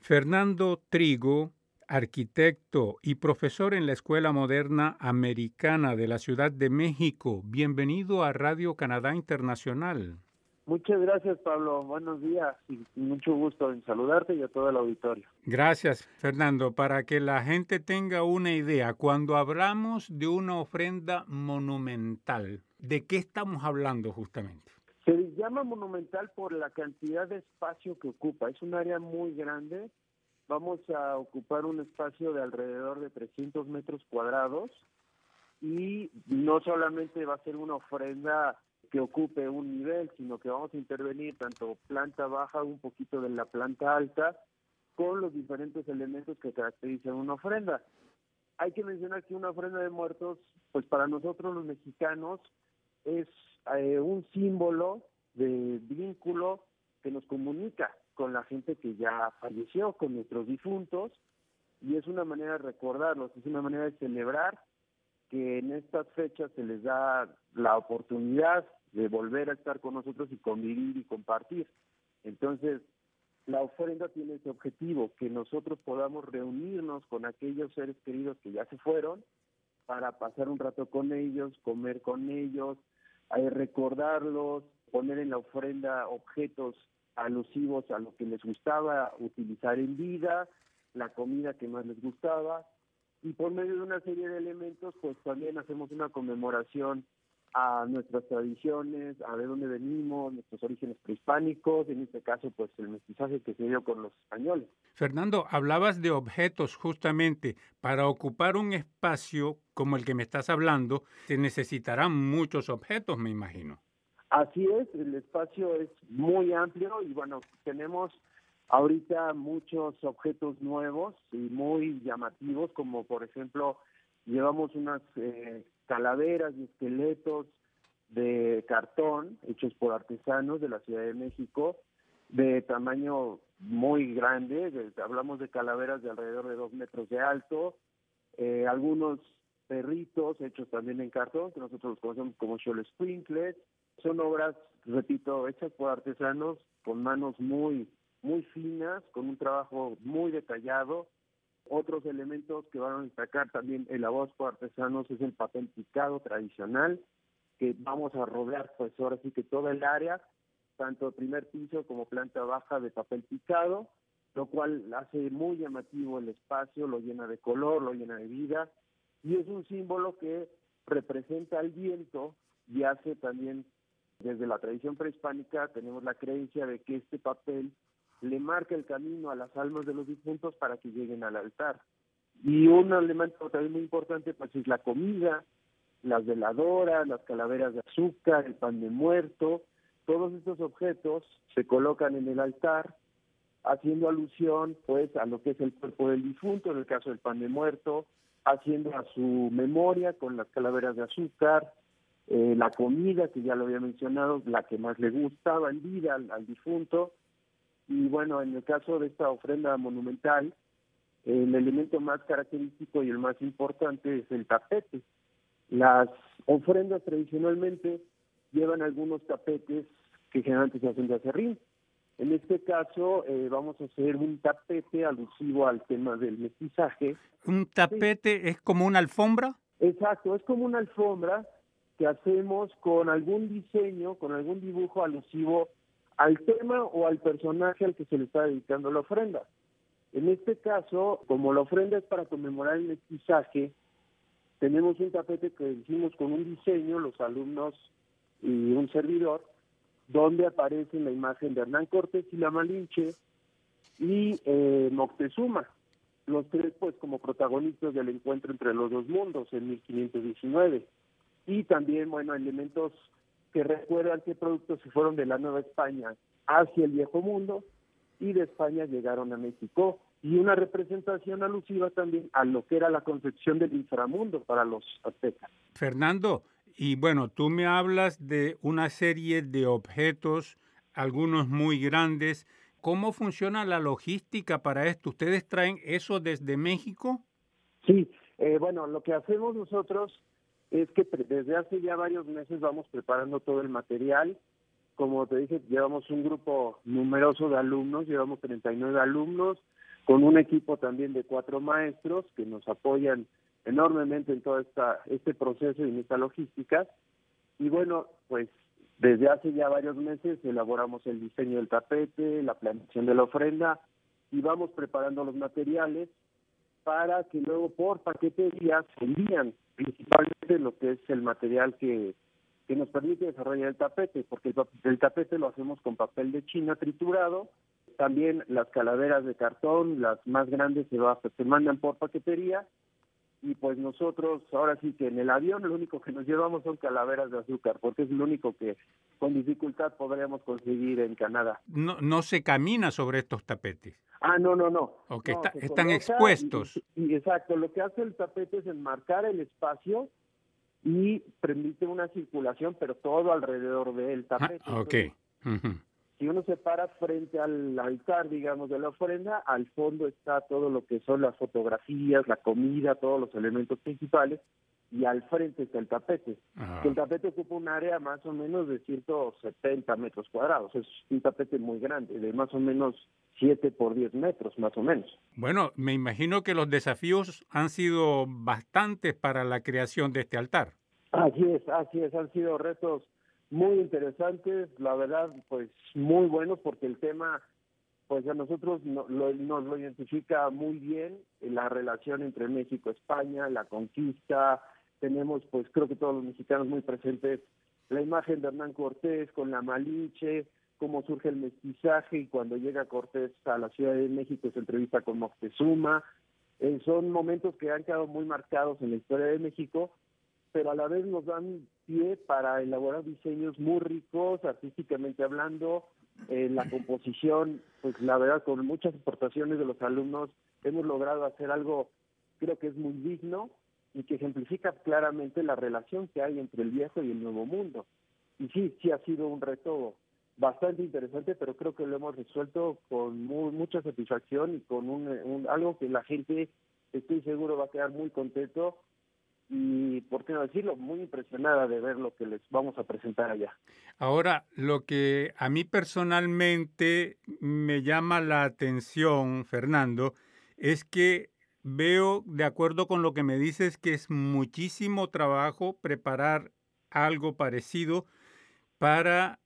Fernando Trigo, arquitecto y profesor en la Escuela Moderna Americana de la Ciudad de México. Bienvenido a Radio Canadá Internacional. Muchas gracias, Pablo. Buenos días y mucho gusto en saludarte y a todo el auditorio. Gracias, Fernando. Para que la gente tenga una idea, cuando hablamos de una ofrenda monumental, ¿de qué estamos hablando justamente? Se llama monumental por la cantidad de espacio que ocupa. Es un área muy grande. Vamos a ocupar un espacio de alrededor de 300 metros cuadrados y no solamente va a ser una ofrenda que ocupe un nivel, sino que vamos a intervenir tanto planta baja, un poquito de la planta alta, con los diferentes elementos que caracterizan una ofrenda. Hay que mencionar que una ofrenda de muertos, pues para nosotros los mexicanos, es eh, un símbolo de vínculo que nos comunica con la gente que ya falleció, con nuestros difuntos, y es una manera de recordarlos, es una manera de celebrar que en estas fechas se les da la oportunidad de volver a estar con nosotros y convivir y compartir. Entonces, la ofrenda tiene ese objetivo, que nosotros podamos reunirnos con aquellos seres queridos que ya se fueron para pasar un rato con ellos, comer con ellos, recordarlos, poner en la ofrenda objetos alusivos a lo que les gustaba utilizar en vida, la comida que más les gustaba, y por medio de una serie de elementos, pues también hacemos una conmemoración a nuestras tradiciones, a de dónde venimos, nuestros orígenes prehispánicos, en este caso pues el mestizaje que se dio con los españoles. Fernando, hablabas de objetos justamente. Para ocupar un espacio como el que me estás hablando, se necesitarán muchos objetos, me imagino. Así es, el espacio es muy amplio y bueno, tenemos ahorita muchos objetos nuevos y muy llamativos, como por ejemplo llevamos unas eh, calaveras y esqueletos de cartón hechos por artesanos de la Ciudad de México de tamaño muy grande, hablamos de calaveras de alrededor de dos metros de alto, eh, algunos perritos hechos también en cartón, que nosotros los conocemos como Shoal Sprinkles, son obras, repito, hechas por artesanos con manos muy, muy finas, con un trabajo muy detallado, otros elementos que van a destacar también voz por artesanos es el papel picado tradicional, que vamos a rodear pues ahora sí que toda el área, tanto primer piso como planta baja de papel picado, lo cual hace muy llamativo el espacio, lo llena de color, lo llena de vida, y es un símbolo que representa el viento y hace también, desde la tradición prehispánica, tenemos la creencia de que este papel le marca el camino a las almas de los difuntos para que lleguen al altar. Y un elemento también muy importante pues es la comida, las veladoras, las calaveras de azúcar, el pan de muerto, todos estos objetos se colocan en el altar haciendo alusión pues a lo que es el cuerpo del difunto, en el caso del pan de muerto, haciendo a su memoria con las calaveras de azúcar, eh, la comida que ya lo había mencionado, la que más le gustaba en vida al difunto, y bueno, en el caso de esta ofrenda monumental, el elemento más característico y el más importante es el tapete. Las ofrendas tradicionalmente llevan algunos tapetes que generalmente se hacen de acerrín. En este caso eh, vamos a hacer un tapete alusivo al tema del mestizaje. ¿Un tapete es como una alfombra? Exacto, es como una alfombra que hacemos con algún diseño, con algún dibujo alusivo al tema o al personaje al que se le está dedicando la ofrenda. En este caso, como la ofrenda es para conmemorar el mestizaje, tenemos un tapete que hicimos con un diseño, los alumnos y un servidor, donde aparece la imagen de Hernán Cortés y la Malinche y eh, Moctezuma, los tres pues como protagonistas del encuentro entre los dos mundos en 1519. Y también, bueno, elementos que recuerdan qué productos se fueron de la Nueva España hacia el Viejo Mundo y de España llegaron a México y una representación alusiva también a lo que era la concepción del inframundo para los aztecas. Fernando, y bueno, tú me hablas de una serie de objetos, algunos muy grandes. ¿Cómo funciona la logística para esto? ¿Ustedes traen eso desde México? Sí, eh, bueno, lo que hacemos nosotros es que desde hace ya varios meses vamos preparando todo el material. Como te dije, llevamos un grupo numeroso de alumnos, llevamos 39 alumnos, con un equipo también de cuatro maestros que nos apoyan enormemente en todo esta, este proceso y en esta logística. Y bueno, pues desde hace ya varios meses elaboramos el diseño del tapete, la planeación de la ofrenda y vamos preparando los materiales para que luego por paquetería se envían principalmente lo que es el material que, que nos permite desarrollar el tapete, porque el, tapete lo hacemos con papel de China triturado, también las calaveras de cartón, las más grandes se, va, se mandan por paquetería y pues nosotros ahora sí que en el avión lo único que nos llevamos son calaveras de azúcar, porque es lo único que con dificultad podríamos conseguir en Canadá. No, no se camina sobre estos tapetes. Ah, no, no, no. O que están expuestos. Y, exacto, lo que hace el tapete es enmarcar el espacio y permite una circulación, pero todo alrededor del ah, tapete. Ah, ok si uno se para frente al altar, digamos, de la ofrenda, al fondo está todo lo que son las fotografías, la comida, todos los elementos principales, y al frente está el tapete. El tapete ocupa un área más o menos de 170 metros cuadrados. Es un tapete muy grande, de más o menos 7 por 10 metros, más o menos. Bueno, me imagino que los desafíos han sido bastantes para la creación de este altar. Así es, así es, han sido retos muy interesantes, la verdad, pues muy buenos porque el tema, pues a nosotros no, lo, nos lo identifica muy bien la relación entre México España, la conquista, tenemos pues creo que todos los mexicanos muy presentes la imagen de Hernán Cortés con la Malinche, cómo surge el mestizaje y cuando llega Cortés a la Ciudad de México se entrevista con Moctezuma. Eh, son momentos que han quedado muy marcados en la historia de México pero a la vez nos dan pie para elaborar diseños muy ricos, artísticamente hablando. En la composición, pues la verdad, con muchas aportaciones de los alumnos, hemos logrado hacer algo, creo que es muy digno y que ejemplifica claramente la relación que hay entre el viejo y el nuevo mundo. Y sí, sí ha sido un reto bastante interesante, pero creo que lo hemos resuelto con mucha satisfacción y con un, algo que la gente, estoy seguro, va a quedar muy contento y, por qué no decirlo, muy impresionada de ver lo que les vamos a presentar allá. Ahora, lo que a mí personalmente me llama la atención, Fernando, es que veo, de acuerdo con lo que me dices, que es muchísimo trabajo preparar algo parecido para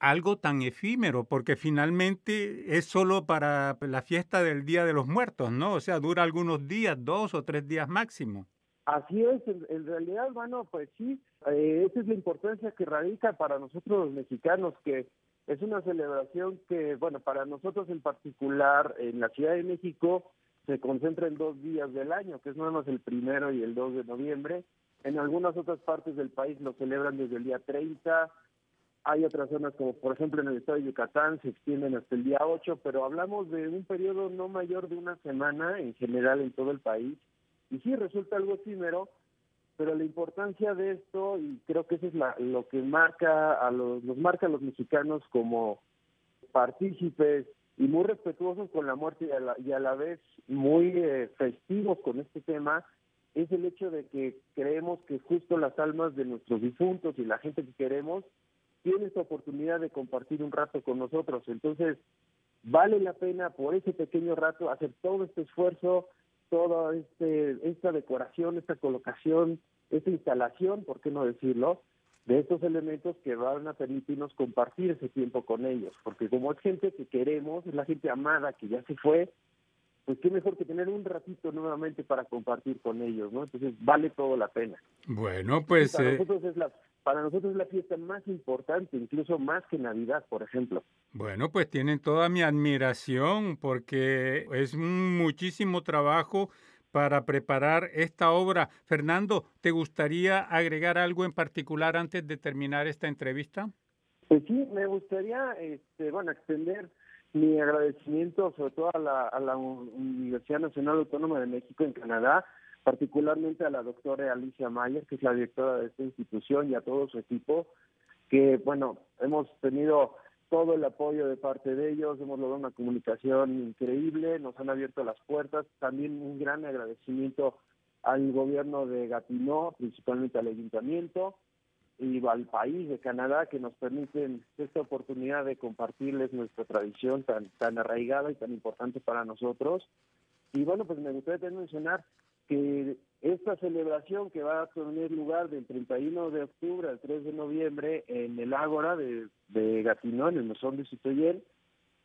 algo tan efímero, porque finalmente es solo para la fiesta del Día de los Muertos, ¿no? O sea, dura algunos días, dos o tres días máximo. Así es, en, realidad, bueno, pues sí, eh, esa es la importancia que radica para nosotros los mexicanos, que es una celebración que, bueno, para nosotros en particular, en la Ciudad de México, se concentra en dos días del año, que es nada más el primero y el 2 de noviembre. En algunas otras partes del país lo celebran desde el día 30. Hay otras zonas como, por ejemplo, en el estado de Yucatán se extienden hasta el día 8, pero hablamos de un periodo no mayor de una semana en general en todo el país y sí, resulta algo efímero, pero la importancia de esto, y creo que eso es lo que marca a los, nos marca a los mexicanos como partícipes y muy respetuosos con la muerte y a la, y a la vez muy eh, festivos con este tema, es el hecho de que creemos que justo las almas de nuestros difuntos y la gente que queremos tiene esta oportunidad de compartir un rato con nosotros. Entonces, vale la pena por ese pequeño rato hacer todo este esfuerzo, toda este, esta decoración, esta colocación, esta instalación, ¿por qué no decirlo?, de estos elementos que van a permitirnos compartir ese tiempo con ellos, porque como es gente que queremos, es la gente amada que ya se fue, pues qué mejor que tener un ratito nuevamente para compartir con ellos, ¿no? Entonces vale todo la pena. Bueno, pues... Para, eh, nosotros es la, para nosotros es la fiesta más importante, incluso más que Navidad, por ejemplo. Bueno, pues tienen toda mi admiración porque es muchísimo trabajo para preparar esta obra. Fernando, ¿te gustaría agregar algo en particular antes de terminar esta entrevista? Pues sí, me gustaría, este, bueno, extender mi agradecimiento sobre todo a la, a la Universidad Nacional Autónoma de México en Canadá, particularmente a la doctora Alicia Mayer, que es la directora de esta institución, y a todo su equipo, que, bueno, hemos tenido todo el apoyo de parte de ellos, hemos logrado una comunicación increíble, nos han abierto las puertas, también un gran agradecimiento al gobierno de Gatineau, principalmente al ayuntamiento, y al país de Canadá que nos permiten esta oportunidad de compartirles nuestra tradición tan, tan arraigada y tan importante para nosotros. Y bueno, pues me gustaría también mencionar que esta celebración que va a tener lugar del 31 de octubre al 3 de noviembre en el Ágora de, de Gatineau, en el Mesón de Citoyen,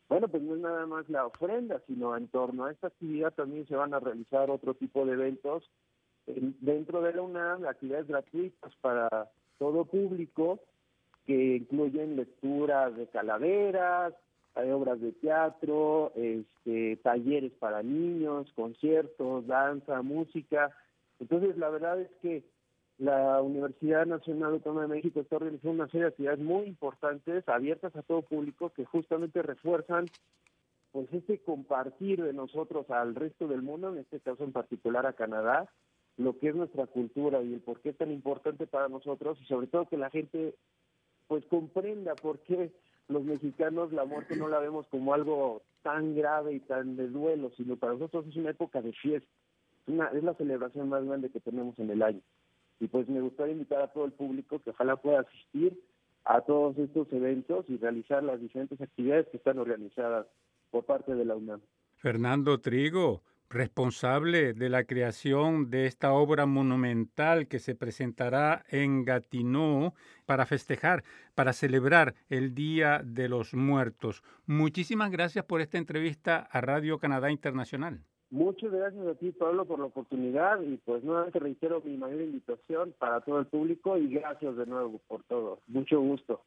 bueno, pues no es nada más la ofrenda, sino en torno a esta actividad también se van a realizar otro tipo de eventos. Dentro de la UNAM, actividades gratuitas para todo público que incluyen lectura de calaveras, hay obras de teatro, este, talleres para niños, conciertos, danza, música. Entonces, la verdad es que la Universidad Nacional Autónoma de México está realizando una serie de actividades muy importantes, abiertas a todo público, que justamente refuerzan pues este compartir de nosotros al resto del mundo, en este caso en particular a Canadá, lo que es nuestra cultura y el por qué es tan importante para nosotros y sobre todo que la gente pues comprenda por qué los mexicanos la muerte no la vemos como algo tan grave y tan de duelo, sino para nosotros es una época de fiesta, es, una, es la celebración más grande que tenemos en el año. Y pues me gustaría invitar a todo el público que ojalá pueda asistir a todos estos eventos y realizar las diferentes actividades que están organizadas por parte de la UNAM. Fernando Trigo, responsable de la creación de esta obra monumental que se presentará en Gatineau para festejar, para celebrar el Día de los Muertos. Muchísimas gracias por esta entrevista a Radio Canadá Internacional. Muchas gracias a ti, Pablo, por la oportunidad y pues nuevamente reitero mi mayor invitación para todo el público y gracias de nuevo por todo. Mucho gusto.